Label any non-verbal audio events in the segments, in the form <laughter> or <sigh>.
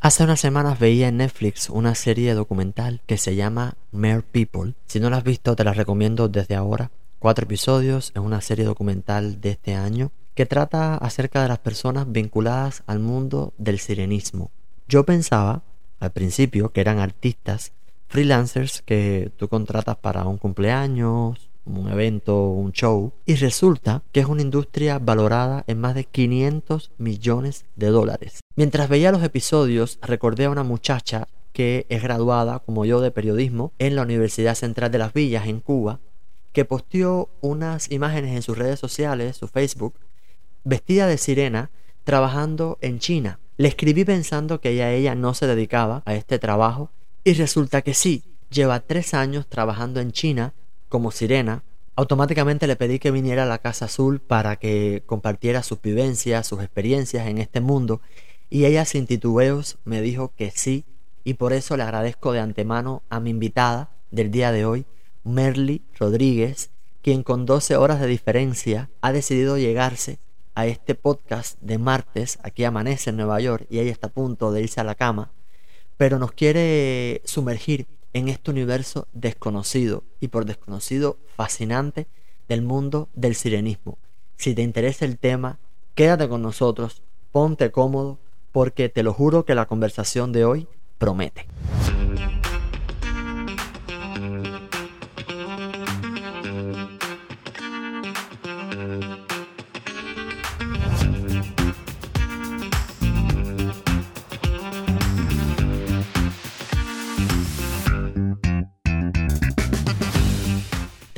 Hace unas semanas veía en Netflix una serie documental que se llama Mere People. Si no la has visto, te la recomiendo desde ahora. Cuatro episodios, es una serie documental de este año que trata acerca de las personas vinculadas al mundo del sirenismo. Yo pensaba al principio que eran artistas, freelancers que tú contratas para un cumpleaños, un evento, un show, y resulta que es una industria valorada en más de 500 millones de dólares. Mientras veía los episodios, recordé a una muchacha que es graduada, como yo, de periodismo en la Universidad Central de las Villas, en Cuba, que posteó unas imágenes en sus redes sociales, su Facebook, vestida de sirena, trabajando en China. Le escribí pensando que ella, ella no se dedicaba a este trabajo, y resulta que sí, lleva tres años trabajando en China como sirena, automáticamente le pedí que viniera a la Casa Azul para que compartiera sus vivencias, sus experiencias en este mundo, y ella sin titubeos me dijo que sí, y por eso le agradezco de antemano a mi invitada del día de hoy, Merly Rodríguez, quien con 12 horas de diferencia ha decidido llegarse a este podcast de martes, aquí amanece en Nueva York y ella está a punto de irse a la cama, pero nos quiere sumergir en este universo desconocido y por desconocido fascinante del mundo del sirenismo. Si te interesa el tema, quédate con nosotros, ponte cómodo, porque te lo juro que la conversación de hoy promete.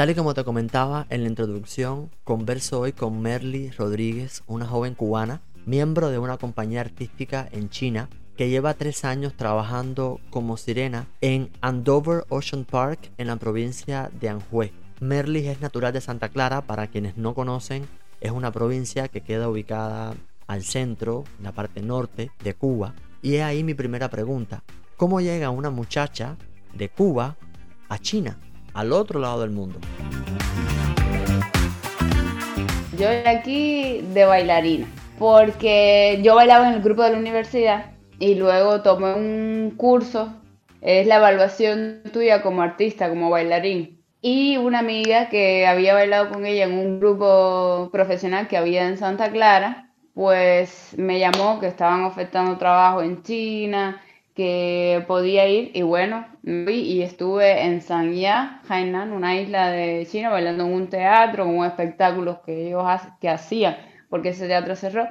Tal y como te comentaba en la introducción, converso hoy con Merly Rodríguez, una joven cubana, miembro de una compañía artística en China, que lleva tres años trabajando como sirena en Andover Ocean Park en la provincia de Anhui. Merly es natural de Santa Clara, para quienes no conocen, es una provincia que queda ubicada al centro, en la parte norte de Cuba. Y es ahí mi primera pregunta. ¿Cómo llega una muchacha de Cuba a China? Al otro lado del mundo. Yo aquí de bailarina, porque yo bailaba en el grupo de la universidad y luego tomé un curso, es la evaluación tuya como artista, como bailarín. Y una amiga que había bailado con ella en un grupo profesional que había en Santa Clara, pues me llamó que estaban ofertando trabajo en China, que podía ir y bueno, y estuve en Sanya, Hainan, una isla de China, bailando en un teatro, con un espectáculo que ellos que hacían, porque ese teatro cerró,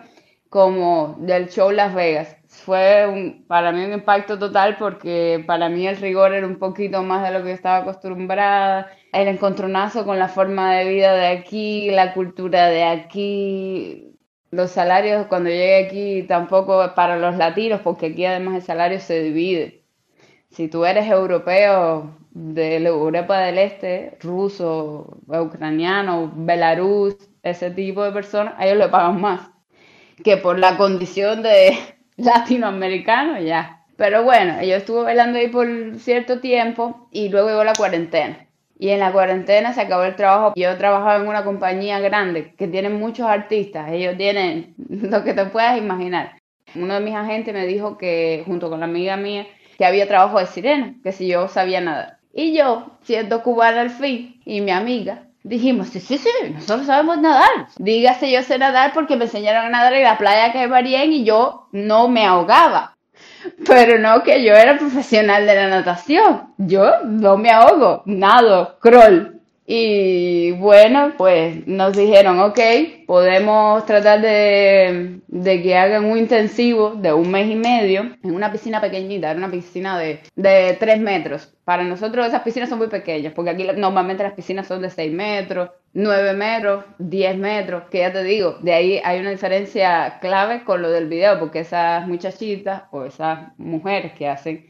como del show Las Vegas. Fue para mí un impacto total porque para mí el rigor era un poquito más de lo que estaba acostumbrada, el encontronazo con la forma de vida de aquí, la cultura de aquí, los salarios cuando llegué aquí tampoco para los latinos, porque aquí además el salario se divide. Si tú eres europeo de Europa del Este, ruso, ucraniano, belarus, ese tipo de personas, a ellos le pagan más que por la condición de <laughs> latinoamericano ya. Pero bueno, yo estuve bailando ahí por cierto tiempo y luego llegó la cuarentena. Y en la cuarentena se acabó el trabajo. Yo trabajaba en una compañía grande que tiene muchos artistas. Ellos tienen <laughs> lo que te puedas imaginar. Uno de mis agentes me dijo que, junto con la amiga mía, que había trabajo de sirena, que si yo sabía nadar. Y yo, siendo cubana al fin, y mi amiga, dijimos, sí, sí, sí, nosotros sabemos nadar. Dígase yo sé nadar porque me enseñaron a nadar en la playa que varían y yo no me ahogaba. Pero no que yo era profesional de la natación. Yo no me ahogo, nado, crawl. Y bueno, pues nos dijeron, ok, podemos tratar de, que hagan un intensivo de un mes y medio en una piscina pequeñita, era una piscina de, de 3 metros. Para nosotros esas piscinas son muy pequeñas, porque aquí normalmente las piscinas son de 6 metros, 9 metros, 10 metros, que ya te digo, de ahí hay una diferencia clave con lo del video, porque esas muchachitas o esas mujeres que hacen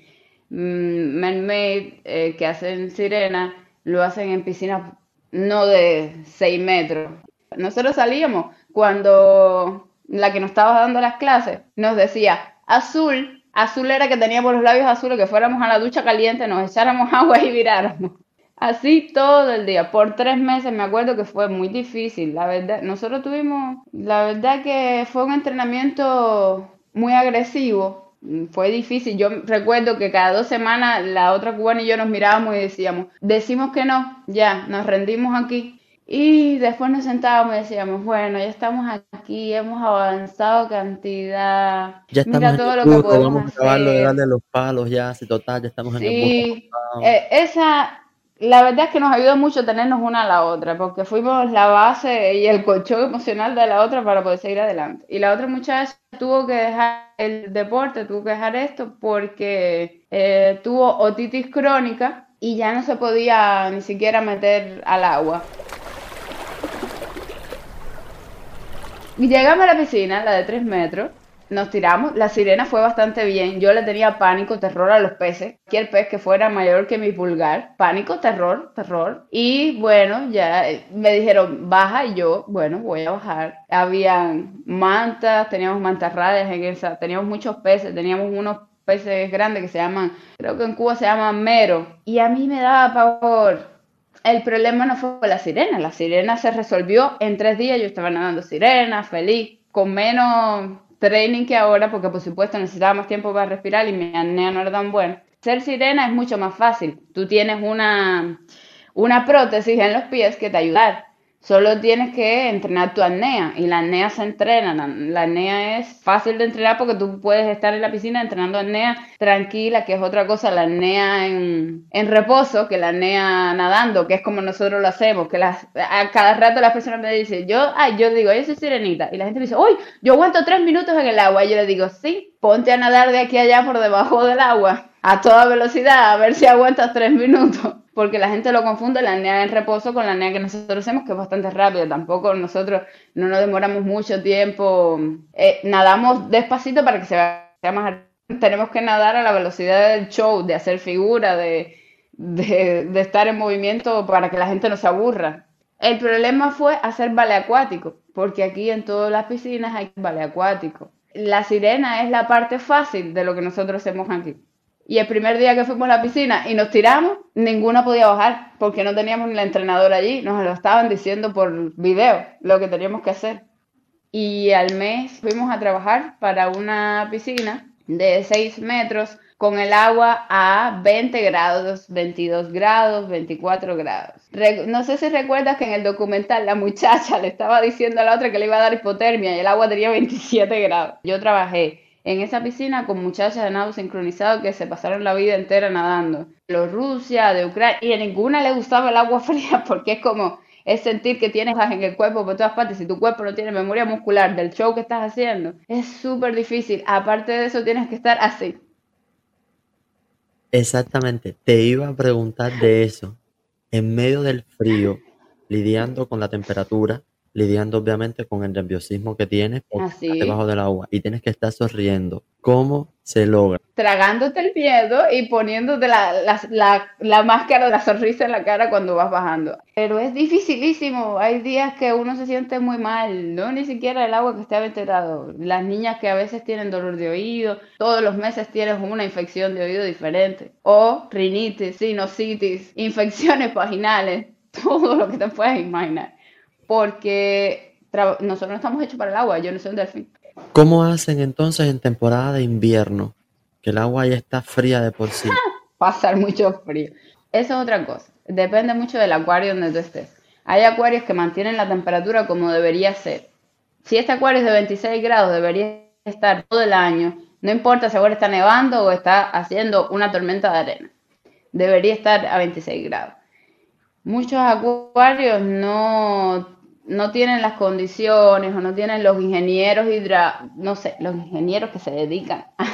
mm, man-made, eh, que hacen sirena, lo hacen en piscinas no de 6 metros. Nosotros salíamos cuando la que nos estaba dando las clases nos decía, azul, azul era que teníamos los labios azules, que fuéramos a la ducha caliente, nos echáramos <laughs> agua y viráramos. Así todo el día, por tres meses me acuerdo que fue muy difícil, la verdad. Nosotros tuvimos, la verdad que fue un entrenamiento muy agresivo, fue difícil. Yo recuerdo que cada dos semanas la otra cubana y yo nos mirábamos y decíamos, decimos que no, ya, nos rendimos aquí. Y después nos sentábamos y decíamos, bueno, ya estamos aquí, hemos avanzado cantidad. Ya estamos Mira todo lo que podemos vamos a acabar de los palos ya, si total, ya estamos en el eh, esa, la verdad es que nos ayudó mucho tenernos una a la otra, porque fuimos la base y el colchón emocional de la otra para poder seguir adelante. Y la otra muchacha tuvo que dejar el deporte, tuvo que dejar esto porque eh, tuvo otitis crónica y ya no se podía ni siquiera meter al agua. Llegamos a la piscina, la de 3 metros, nos tiramos, la sirena fue bastante bien, yo le tenía pánico, terror a los peces, cualquier pez que fuera mayor que mi pulgar, pánico, terror, terror. Y bueno, ya eh, me dijeron, baja, y yo, bueno, voy a bajar. Habían mantas, teníamos mantarrayas en esa, teníamos muchos peces, teníamos unos peces grandes que se llaman, creo que en Cuba se llaman mero, y a mí me daba pavor. El problema no fue la sirena, la sirena se resolvió en tres días, yo estaba nadando sirena, feliz, con menos training que ahora, porque por supuesto necesitaba más tiempo para respirar y mi apnea no era tan buena. Ser sirena es mucho más fácil, tú tienes una, una prótesis en los pies que te ayuda Solo tienes que entrenar tu apnea y la apnea se entrena. La, apnea es fácil de entrenar porque tú puedes estar en la piscina entrenando apnea tranquila, que es otra cosa, la apnea en, reposo, que la apnea nadando, que es como nosotros lo hacemos, que las, a cada rato las personas me dicen, yo, ay, yo digo, yo soy sirenita, y la gente me dice, uy, yo aguanto tres minutos en el agua, y yo le digo, sí, ponte a nadar de aquí a allá por debajo del agua a toda velocidad a ver si aguantas tres minutos porque la gente lo confunde la apnea en reposo con la apnea que nosotros hacemos, que es bastante rápida. Tampoco nosotros no nos demoramos mucho tiempo. Eh, nadamos despacito para que se vea más. Tenemos que nadar a la velocidad del show, de hacer figura, de, estar en movimiento para que la gente no se aburra. El problema fue hacer ballet acuático, porque aquí en todas las piscinas hay ballet acuático. La sirena es la parte fácil de lo que nosotros hacemos aquí. Y el primer día que fuimos a la piscina y nos tiramos, ninguna podía bajar porque no teníamos ni la entrenadora allí. Nos lo estaban diciendo por video lo que teníamos que hacer. Y al mes fuimos a trabajar para una piscina de 6 metros con el agua a 20 grados, 22 grados, 24 grados. no sé si recuerdas que en el documental la muchacha <laughs> le estaba diciendo a la otra que le iba a dar hipotermia y el agua tenía 27 grados. Yo trabajé en esa piscina con muchachas de nado sincronizado que se pasaron la vida entera nadando. Los Rusia, de Ucrania, y a ninguna le gustaba el agua <laughs> fría porque es como es sentir que tienes en el cuerpo por todas partes. Si tu cuerpo no tiene memoria muscular del show que estás haciendo, es súper difícil. Aparte de eso, tienes que estar así. Exactamente, te iba a preguntar de eso. En medio del frío, lidiando con la temperatura, lidiando obviamente con el nerviosismo que tienes debajo del agua y tienes que estar sonriendo. ¿Cómo se logra? Tragándote el miedo y poniéndote la, la, máscara de la sonrisa en la cara cuando vas bajando. Pero es dificilísimo. Hay días que uno se siente muy mal, no ni siquiera el agua que esté ventilado. Las niñas que a veces tienen dolor de oído, todos los meses tienes una infección de oído diferente. O rinitis, sinusitis, infecciones vaginales, <laughs> todo lo que te puedes imaginar porque nosotros no estamos hechos para el agua, yo no soy un delfín. ¿Cómo hacen entonces en temporada de invierno? Que el agua ya está fría de por sí. <laughs> Pasar mucho frío. Eso es otra cosa. Depende mucho del acuario donde tú estés. Hay acuarios que mantienen la temperatura como debería ser. Si este acuario es de 26 grados, debería estar todo el año. No importa si ahora está nevando o está haciendo una tormenta de arena. Debería estar a 26 grados. Muchos acuarios no no tienen las condiciones o no tienen los ingenieros hidra, no sé, los ingenieros que se dedican a,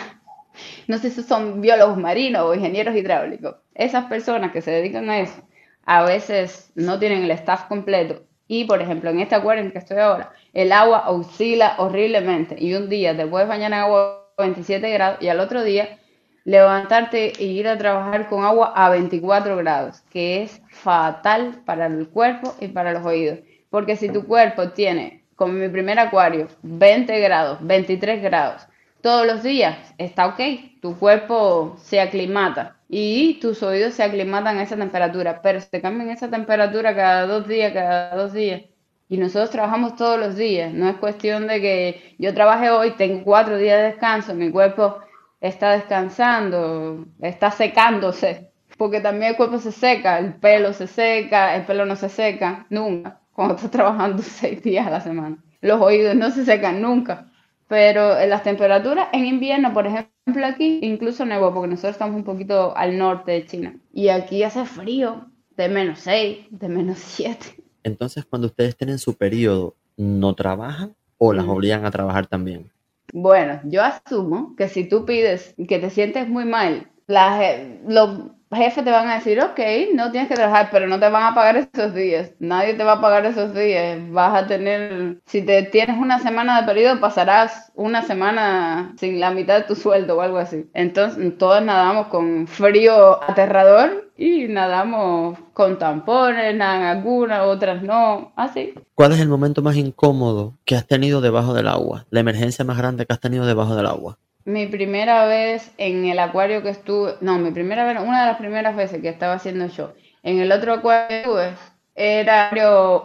<laughs> no sé si son biólogos marinos o ingenieros hidráulicos. Esas personas que se dedican a eso a veces no tienen el staff completo. Y por ejemplo, en este acuario en que estoy ahora, el agua oscila horriblemente. Y un día te puedes bañar agua a 27 grados y al otro día levantarte e ir a trabajar con agua a 24 grados, que es fatal para el cuerpo y para los oídos. Porque si tu cuerpo tiene, como mi primer acuario, 20 grados, 23 grados, todos los días está ok, tu cuerpo se aclimata y tus oídos se aclimatan a esa temperatura, pero se cambian esa temperatura cada dos días, cada dos días. Y nosotros trabajamos todos los días, no es cuestión de que yo trabaje hoy, tengo cuatro días de descanso, mi cuerpo está descansando, está secándose, porque también el cuerpo se seca, el pelo se seca, el pelo no se seca nunca, cuando estás trabajando <laughs> seis días a la semana. Los oídos no se secan nunca, pero en las temperaturas en invierno, por ejemplo aquí, incluso nevó, porque nosotros estamos un poquito al norte de China, y aquí hace frío, de menos 6, de menos <laughs> 7. Entonces, cuando ustedes tienen su periodo, ¿no trabajan o las Mm. obligan a trabajar también? Bueno, yo asumo que si tú pides que te sientes muy mal, la je- los jefes te van a decir, ok, no tienes que trabajar, pero no te van a pagar esos días. Nadie te va a pagar esos días. Vas a tener, si te tienes una semana de periodo, pasarás una semana sin la mitad de tu sueldo o algo así. Entonces, todos nadamos con frío aterrador y nadamos con tampones, nadan algunas, otras no, así. ¿Cuál es el momento más incómodo que has tenido debajo del agua? La emergencia más grande que has tenido debajo del agua. Mi primera vez en el acuario que estuve, no, mi primera vez, una de las primeras veces que estaba haciendo show, en el otro acuario que estuve, era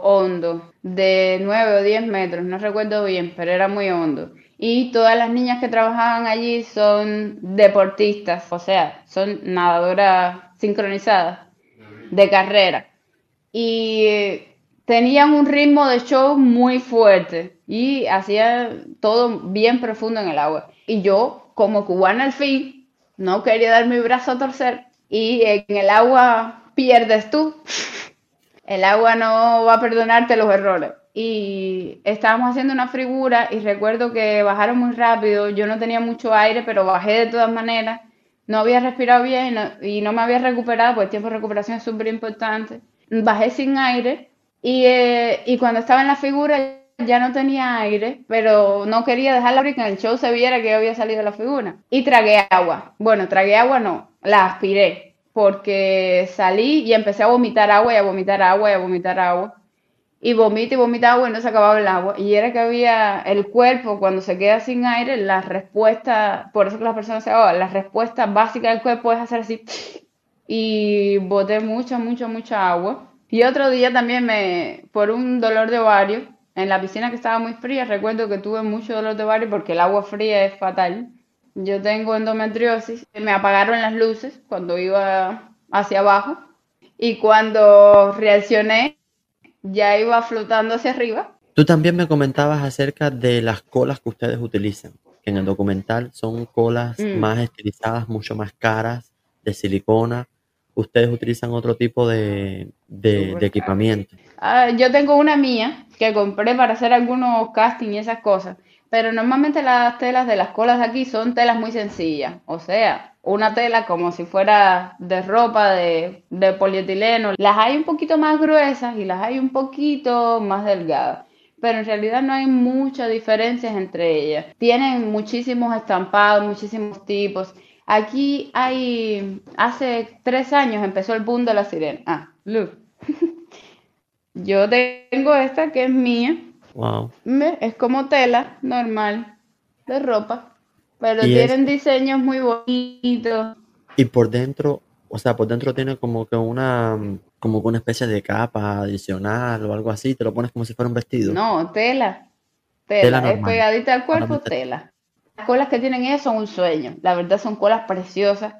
hondo, de 9 o 10 metros, no recuerdo bien, pero era muy hondo. Y todas las niñas que trabajaban allí son deportistas, o sea, son nadadoras sincronizadas de carrera. Y tenían un ritmo de show muy fuerte y hacían todo bien profundo en el agua. Y yo, como cubana al fin, no quería dar mi brazo a torcer y en el agua pierdes tú. <laughs> El agua no va a perdonarte los errores. Y estábamos haciendo una figura y recuerdo que bajaron muy rápido. Yo no tenía mucho aire, pero bajé de todas maneras. No había respirado bien y no, y no me había recuperado, porque el tiempo de recuperación es súper importante. Bajé sin aire y, eh, y cuando estaba en la figura ya no tenía aire, pero no quería dejarla abrir que en el show se viera que había salido la figura. Y tragué agua. Bueno, tragué agua no, la aspiré, porque salí y empecé a vomitar agua y a vomitar agua y a vomitar agua. Y vomita y vomita agua y no se acababa el agua. Y era que había el cuerpo, cuando se queda sin aire, la respuesta, por eso que las personas se ahogan, la respuesta básica del cuerpo es hacer así. Y boté mucha, mucha, mucha agua. Y otro día también me, por un dolor de ovario, en la piscina que estaba muy fría, recuerdo que tuve mucho dolor de ovario porque el agua fría es fatal. Yo tengo endometriosis, me apagaron las luces cuando iba hacia abajo y cuando reaccioné ya iba flotando hacia arriba. Tú también me comentabas acerca de las colas que ustedes utilizan, que en el documental son colas Mm. más estilizadas, mucho más caras, de silicona. Ustedes utilizan otro tipo de, de- de equipamiento. Ah, yo tengo una mía que compré para hacer algunos castings y esas cosas, pero normalmente las telas de las colas de aquí son telas muy sencillas, o sea, una tela como si fuera de ropa de, de polietileno. Las hay un poquito más gruesas y las hay un poquito más delgadas, pero en realidad no hay muchas diferencias entre ellas. Tienen muchísimos estampados, muchísimos tipos. Aquí hay, hace tres años empezó el boom de la sirena. Ah, look. <laughs> Yo tengo esta que es mía. Wow. Es como tela normal de ropa, pero tienen diseños muy bonitos. Y por dentro, o sea, por dentro tiene como que una, como que una especie de capa adicional o algo así. Te lo pones como si fuera un vestido. No, tela. Tela Tela, es pegadita al cuerpo, tela. Las colas que tienen ellas son un sueño. La verdad son colas preciosas,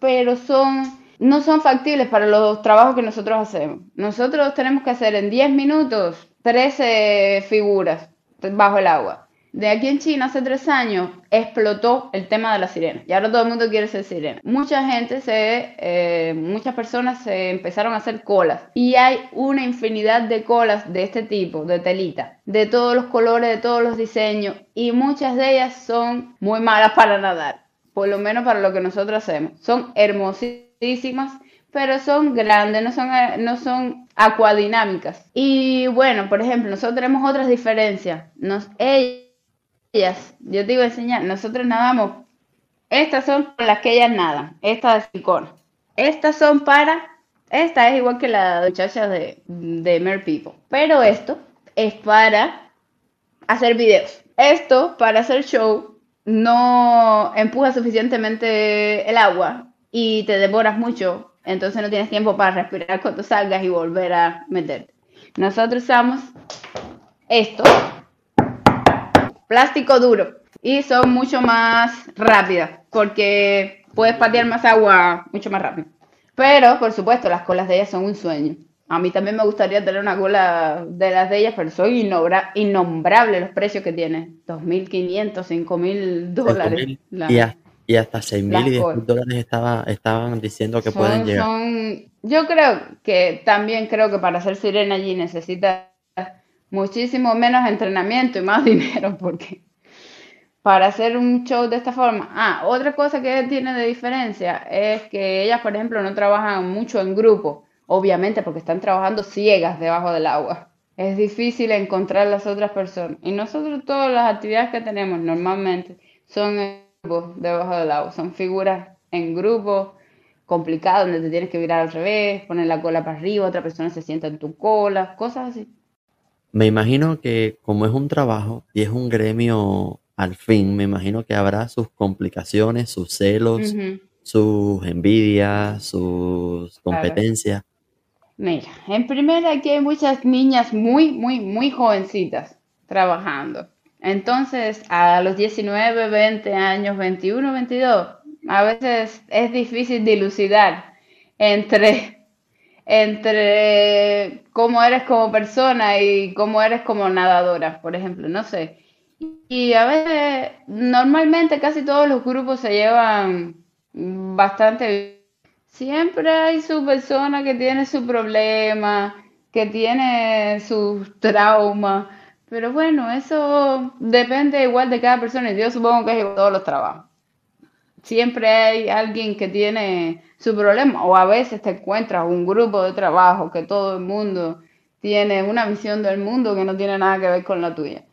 pero son, no son factibles para los trabajos que nosotros hacemos. Nosotros tenemos que hacer en 10 minutos 13 figuras bajo el agua. De aquí en China hace tres años explotó el tema de la sirena y ahora todo el mundo quiere ser sirena. Mucha gente se, eh, muchas personas se empezaron a hacer colas y hay una infinidad de colas de este tipo, de telita, de todos los colores, de todos los diseños y muchas de ellas son muy malas para nadar, por lo menos para lo que nosotros hacemos. Son hermosísimas, pero son grandes, no son, no son acuadinámicas. Y bueno, por ejemplo, nosotros tenemos otras diferencias. Nos, ellas, yo te iba a enseñar, nosotros nadamos, estas son las que ellas nadan, estas de silicona. Estas son para, esta es igual que la de muchachas de, de Mer People, pero esto es para hacer videos. Esto, para hacer show, no empuja suficientemente el agua y te devoras mucho, entonces no tienes tiempo para respirar cuando salgas y volver a meterte. Nosotros usamos esto, plástico duro. y son mucho más rápidas porque puedes patear más agua mucho más rápido. Pero, por supuesto, las colas de ellas son un sueño. A mí también me gustaría tener una cola de las de ellas, pero son innombrables los precios que tienen. 2.500, 5.000 dólares. y, hasta 6.000 y 10.000 dólares estaba, estaban diciendo que pueden llegar. yo creo que también creo que para ser sirena allí necesitas muchísimo menos entrenamiento y más <laughs> dinero, porque para hacer un show de esta forma. Ah, otra cosa que tiene de diferencia es que ellas, por ejemplo, no trabajan mucho en grupo, obviamente porque están trabajando ciegas debajo del agua. Es difícil encontrar las otras personas. Y nosotros todas las actividades que tenemos normalmente son en grupo debajo del agua, son figuras en grupo complicadas donde te tienes que virar al revés, poner la cola para arriba, otra persona se sienta en tu cola, cosas así. Me imagino que como es un trabajo y es un gremio al fin, me imagino que habrá sus complicaciones, sus celos, sus envidias, sus competencias. Mira, en primera aquí hay muchas niñas muy, muy, muy jovencitas trabajando. Entonces, a los 19, 20 años, 21, 22, a veces es difícil dilucidar entre, entre cómo eres como persona y cómo eres como nadadora, por ejemplo. No sé, y a veces, normalmente casi todos los grupos se llevan bastante bien. Siempre hay su persona que tiene su problema, que tiene sus traumas. Pero bueno, eso depende igual de cada persona. Yo supongo que es igual todos los trabajos. Siempre hay alguien que tiene su problema. O a veces te encuentras un grupo de trabajo que todo el mundo tiene una visión del mundo que no tiene nada que ver con la tuya.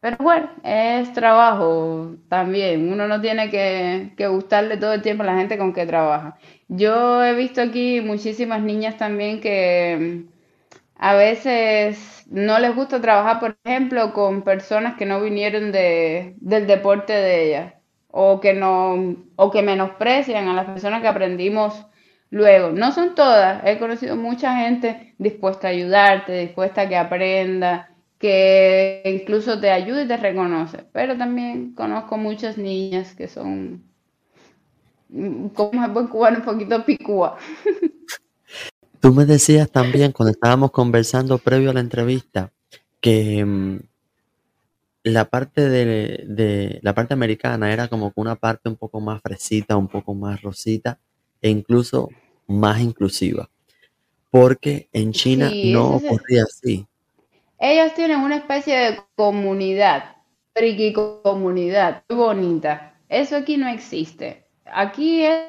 Pero bueno, es trabajo también. Uno no tiene que, gustarle todo el tiempo a la gente con que trabaja. Yo he visto aquí muchísimas niñas también que mm, a veces no les gusta trabajar, por ejemplo, con personas que no vinieron de, del deporte de ellas o que no o que menosprecian a las personas que aprendimos luego. No son todas, he conocido mucha gente dispuesta a ayudarte, dispuesta a que aprenda que incluso te ayuda y te reconoce. Pero también conozco muchas niñas que son, como es buen cubano, un poquito picúa. Tú me decías también cuando estábamos conversando previo a la entrevista que mm, la parte de, de, la parte americana era como una parte un poco más fresita, un poco más rosita e incluso más inclusiva. Porque en China no ocurría así. Ellos tienen una especie de comunidad, friki comunidad, muy bonita. Eso aquí no existe. Aquí es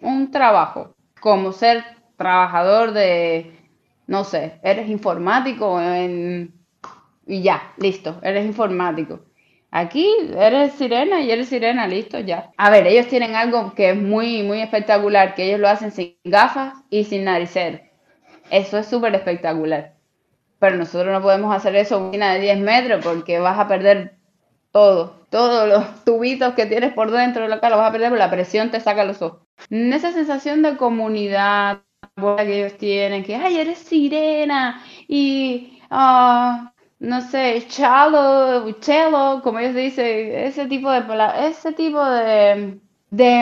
un trabajo, como ser trabajador de, no sé, eres informático y ya, listo, eres informático. Aquí eres sirena y eres sirena, listo, ya. A ver, ellos tienen algo que es muy, muy espectacular, que ellos lo hacen sin gafas y sin naricer. Eso es súper espectacular. Pero nosotros no podemos hacer eso una de 10 metros porque vas a perder todo. Todos los tubitos que tienes por dentro de la cara los vas a perder porque la presión te saca los ojos. Esa sensación de comunidad que ellos tienen, que, ay, eres sirena y, uh, no sé, chalo, chelo, como ellos dicen, ese tipo de, ese tipo de, de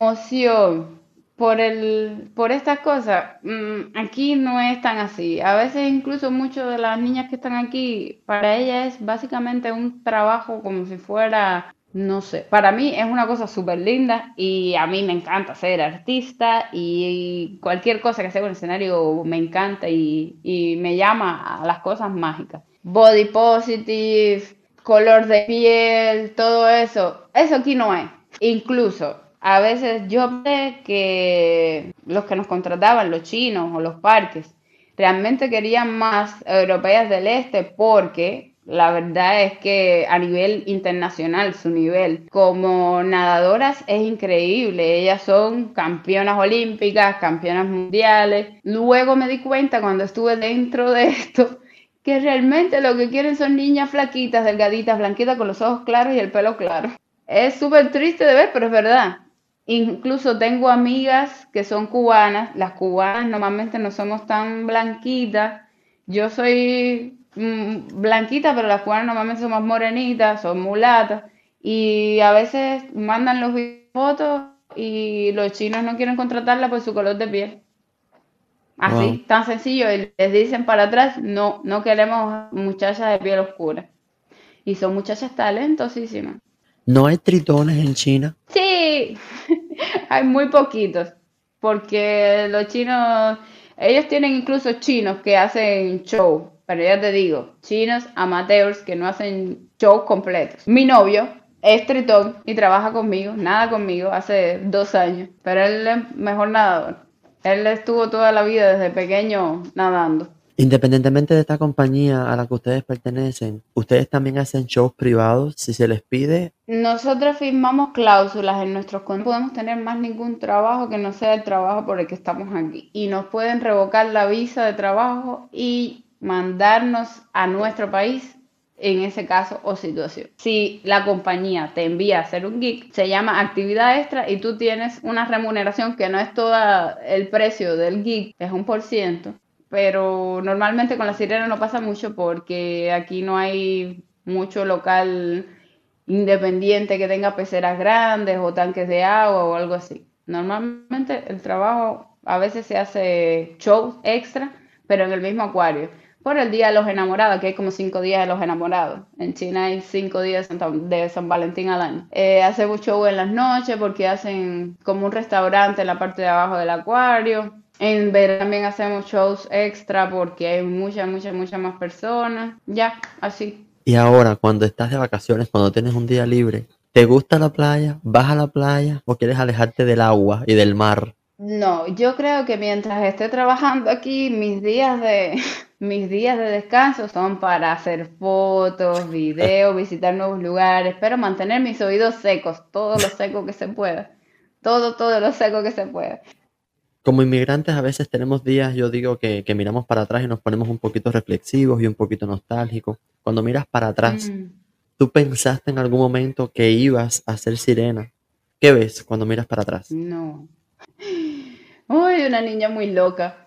emoción por, el, por estas cosas, mm, aquí no es tan así. A veces incluso muchas de las niñas que están aquí, para ellas es básicamente un trabajo como si fuera, no sé, para mí es una cosa súper linda y a mí me encanta ser artista y, cualquier cosa que sea el escenario me encanta y, y me llama a las cosas mágicas. Body positive, color de piel, todo eso, eso aquí no es. Incluso a veces yo sé que los que nos contrataban, los chinos o los parques, realmente querían más europeas del este porque la verdad es que a nivel internacional su nivel como nadadoras es increíble. Ellas son campeonas olímpicas, campeonas mundiales. Luego me di cuenta cuando estuve dentro de esto que realmente lo que quieren son niñas flaquitas, delgaditas, blanquitas con los ojos claros y el pelo claro. Es súper triste de ver, pero es verdad. Incluso tengo amigas que son cubanas. Las cubanas normalmente no somos tan blanquitas. Yo soy mm, blanquita, pero las cubanas normalmente son más morenitas, son mulatas. Y a veces mandan los fotos y los chinos no quieren contratarla por su color de piel. Así, tan sencillo. Y les dicen para atrás, no, no queremos muchachas de piel oscura. Y son muchachas talentosísimas. ¿No hay tritones en China? Sí, <laughs> hay muy poquitos. Porque los chinos, ellos tienen incluso chinos que hacen show. Pero ya te digo, chinos amateurs que no hacen show completos. Mi novio es tritón y trabaja conmigo, nada conmigo, hace dos años. Pero él es mejor nadador. Él estuvo toda la vida desde pequeño nadando. Independientemente de esta compañía a la que ustedes pertenecen, ¿ustedes también hacen shows privados si se les pide? Nosotros firmamos cláusulas en nuestros contratos. No podemos tener más ningún trabajo que no sea el trabajo por el que estamos aquí. Y nos pueden revocar la visa de trabajo y mandarnos a nuestro país en ese caso o situación. Si la compañía te envía a hacer un gig, se llama actividad extra y tú tienes una remuneración que no es todo el precio del gig, es un por ciento. Pero normalmente con la sirena no pasa mucho porque aquí no hay mucho local independiente que tenga peceras grandes o tanques de agua o algo así. Normalmente el trabajo a veces se hace shows extra, pero en el mismo acuario por el Día de los Enamorados, que hay como cinco días de los enamorados. En China hay cinco días de San Valentín al año. Eh, hacemos show en las noches porque hacen como un restaurante en la parte de abajo del acuario. En verano también hacemos shows extra porque hay muchas, muchas, muchas más personas. Ya, así. Y ahora, cuando estás de vacaciones, cuando tienes un día libre, ¿te gusta la playa? ¿Vas a la playa o quieres alejarte del agua y del mar? No, yo creo que mientras esté trabajando aquí, mis días de mis días de descanso son para hacer fotos, videos, visitar nuevos lugares, pero mantener mis oídos secos, todo lo seco que se pueda. Todo, todo lo seco que se pueda. Como inmigrantes a veces tenemos días, yo digo, que, miramos para atrás y nos ponemos un poquito reflexivos y un poquito nostálgicos. Cuando miras para atrás, mm. ¿tú pensaste en algún momento que ibas a ser sirena? ¿Qué ves cuando miras para atrás? No. Uy, una niña muy loca.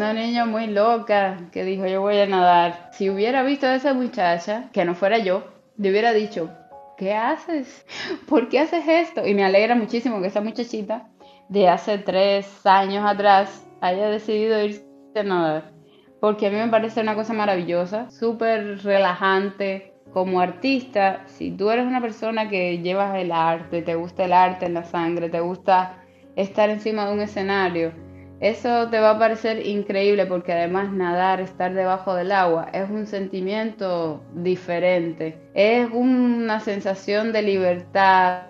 Una niña muy loca que dijo yo voy a nadar. Si hubiera visto a esa muchacha, que no fuera yo, le hubiera dicho, ¿qué haces? ¿Por qué haces esto? Y me alegra muchísimo que esa muchachita de hace tres años atrás haya decidido irse a nadar. Porque a mí me parece una cosa maravillosa, súper relajante. Como artista, si tú eres una persona que llevas el arte, te gusta el arte en la sangre, te gusta estar encima de un escenario. Eso te va a parecer increíble porque además nadar, estar debajo del agua, es un sentimiento diferente. Es una sensación de libertad,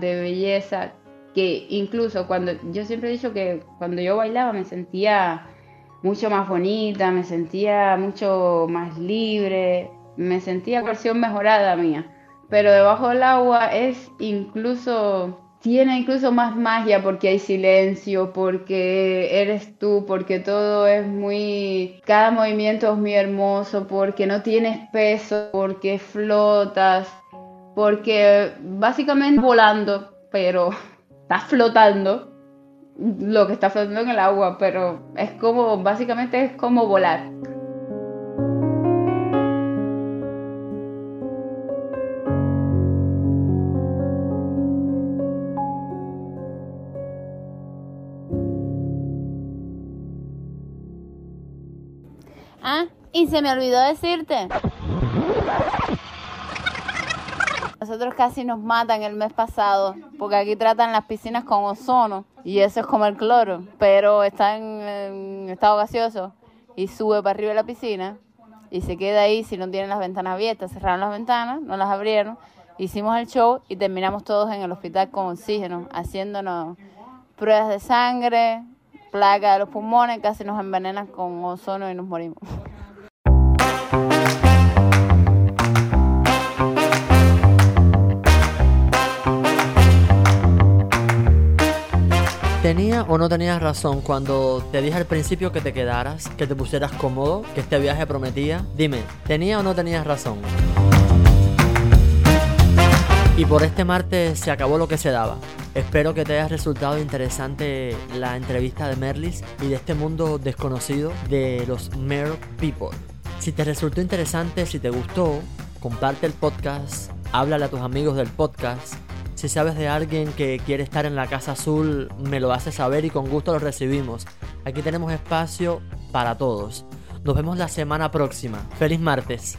de belleza, que incluso cuando yo siempre he dicho que cuando yo bailaba me sentía mucho más bonita, me sentía mucho más libre, me sentía versión mejorada mía. Pero debajo del agua es incluso tiene incluso más magia porque hay silencio, porque eres tú, porque todo es muy... Cada movimiento es muy hermoso, porque no tienes peso, porque flotas, porque básicamente volando, pero <laughs> estás flotando lo que está flotando en el agua, pero es como, básicamente es como volar. Ah, y se me olvidó decirte. Nosotros casi nos matan el mes pasado, porque aquí tratan las piscinas con ozono y eso es como el cloro, pero está en, estado gaseoso y sube para arriba de la piscina y se queda ahí si no tienen las ventanas abiertas. Cerraron las ventanas, no las abrieron, hicimos el show y terminamos todos en el hospital con oxígeno, haciéndonos pruebas de sangre, placa de los pulmones, casi nos envenenan con ozono y nos morimos. ¿Tenía o no tenías razón cuando te dije al principio que te quedaras, que te pusieras cómodo, que este viaje prometía? Dime, ¿tenía o no tenías razón? Y por este martes se acabó lo que se daba. Espero que te haya resultado interesante la entrevista de Merlis y de este mundo desconocido de los Mer People. Si te resultó interesante, si te gustó, comparte el podcast, háblale a tus amigos del podcast. Si sabes de alguien que quiere estar en la Casa Azul, me lo haces saber y con gusto lo recibimos. Aquí tenemos espacio para todos. Nos vemos la semana próxima. Feliz martes.